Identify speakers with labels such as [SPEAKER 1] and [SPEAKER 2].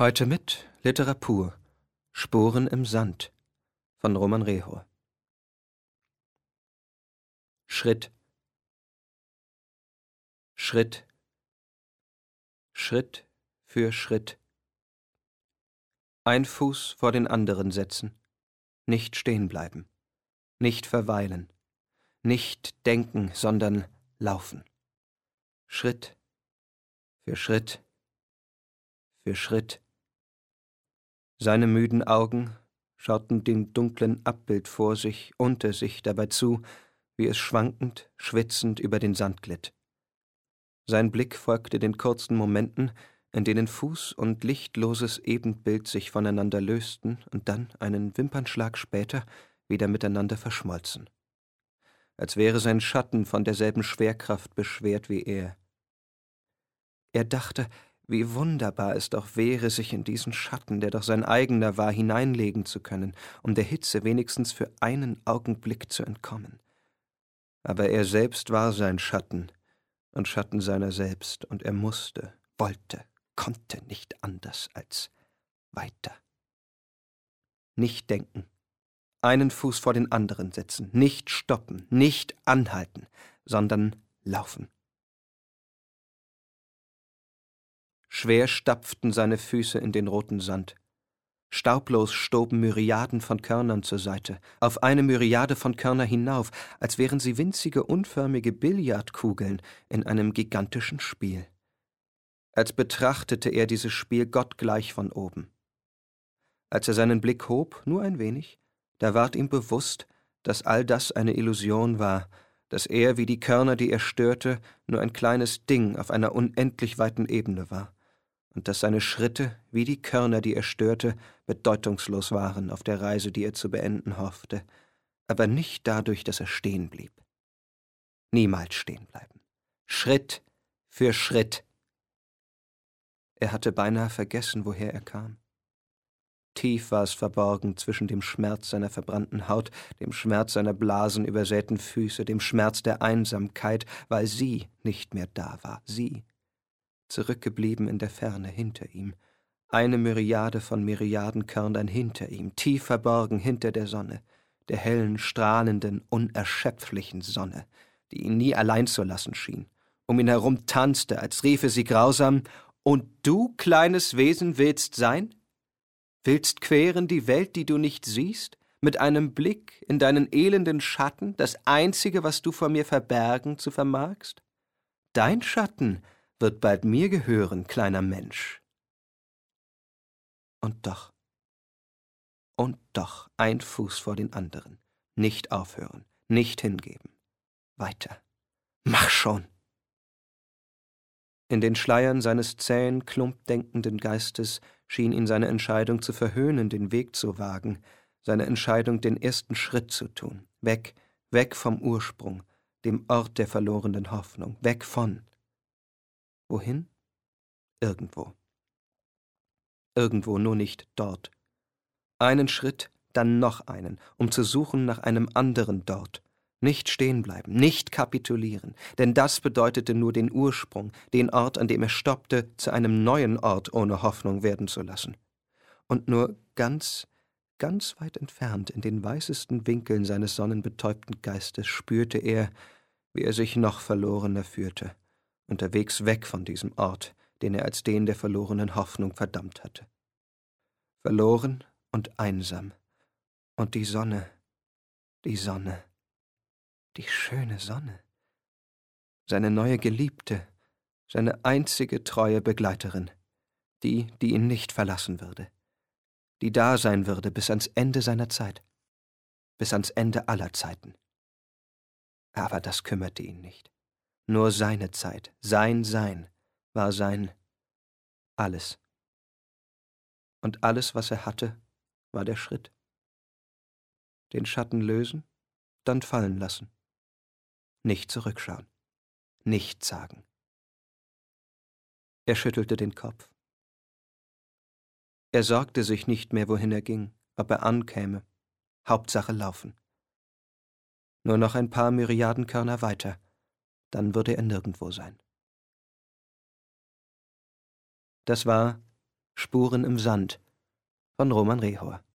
[SPEAKER 1] Heute mit Literatur Spuren im Sand von Roman Rehor. Schritt, Schritt, Schritt für Schritt. Ein Fuß vor den anderen setzen, nicht stehen bleiben, nicht verweilen, nicht denken, sondern laufen. Schritt. Für Schritt. Für Schritt seine müden Augen schauten dem dunklen Abbild vor sich, unter sich dabei zu, wie es schwankend, schwitzend über den Sand glitt. Sein Blick folgte den kurzen Momenten, in denen Fuß und lichtloses Ebenbild sich voneinander lösten und dann, einen Wimpernschlag später, wieder miteinander verschmolzen. Als wäre sein Schatten von derselben Schwerkraft beschwert wie er. Er dachte, wie wunderbar es doch wäre, sich in diesen Schatten, der doch sein eigener war, hineinlegen zu können, um der Hitze wenigstens für einen Augenblick zu entkommen. Aber er selbst war sein Schatten und Schatten seiner selbst, und er musste, wollte, konnte nicht anders als weiter. Nicht denken, einen Fuß vor den anderen setzen, nicht stoppen, nicht anhalten, sondern laufen. Schwer stapften seine Füße in den roten Sand. Staublos stoben Myriaden von Körnern zur Seite, auf eine Myriade von Körner hinauf, als wären sie winzige unförmige Billardkugeln in einem gigantischen Spiel. Als betrachtete er dieses Spiel gottgleich von oben. Als er seinen Blick hob, nur ein wenig, da ward ihm bewusst, dass all das eine Illusion war, dass er, wie die Körner, die er störte, nur ein kleines Ding auf einer unendlich weiten Ebene war und dass seine Schritte, wie die Körner, die er störte, bedeutungslos waren auf der Reise, die er zu beenden hoffte, aber nicht dadurch, dass er stehen blieb. Niemals stehen bleiben. Schritt für Schritt. Er hatte beinahe vergessen, woher er kam. Tief war es verborgen zwischen dem Schmerz seiner verbrannten Haut, dem Schmerz seiner blasenübersäten Füße, dem Schmerz der Einsamkeit, weil sie nicht mehr da war, sie, zurückgeblieben in der Ferne hinter ihm, eine Myriade von Myriadenkörnern hinter ihm, tief verborgen hinter der Sonne, der hellen, strahlenden, unerschöpflichen Sonne, die ihn nie allein zu lassen schien, um ihn herum tanzte, als riefe sie grausam Und du, kleines Wesen, willst sein? Willst queren die Welt, die du nicht siehst, mit einem Blick in deinen elenden Schatten, das einzige, was du vor mir verbergen zu vermagst? Dein Schatten wird bald mir gehören, kleiner Mensch. Und doch, und doch ein Fuß vor den anderen, nicht aufhören, nicht hingeben, weiter, mach schon! In den Schleiern seines zähen, klumpdenkenden Geistes schien ihn seine Entscheidung zu verhöhnen, den Weg zu wagen, seine Entscheidung, den ersten Schritt zu tun, weg, weg vom Ursprung, dem Ort der verlorenen Hoffnung, weg von, Wohin? Irgendwo. Irgendwo, nur nicht dort. Einen Schritt, dann noch einen, um zu suchen nach einem anderen dort. Nicht stehen bleiben, nicht kapitulieren, denn das bedeutete nur den Ursprung, den Ort, an dem er stoppte, zu einem neuen Ort ohne Hoffnung werden zu lassen. Und nur ganz, ganz weit entfernt, in den weißesten Winkeln seines sonnenbetäubten Geistes, spürte er, wie er sich noch verlorener führte unterwegs weg von diesem Ort, den er als den der verlorenen Hoffnung verdammt hatte. Verloren und einsam. Und die Sonne, die Sonne, die schöne Sonne. Seine neue Geliebte, seine einzige treue Begleiterin, die, die ihn nicht verlassen würde, die da sein würde bis ans Ende seiner Zeit, bis ans Ende aller Zeiten. Aber das kümmerte ihn nicht. Nur seine Zeit, sein Sein war sein alles. Und alles, was er hatte, war der Schritt. Den Schatten lösen, dann fallen lassen. Nicht zurückschauen. Nicht sagen. Er schüttelte den Kopf. Er sorgte sich nicht mehr, wohin er ging, ob er ankäme. Hauptsache laufen. Nur noch ein paar Myriadenkörner weiter dann würde er nirgendwo sein. Das war Spuren im Sand von Roman Rehor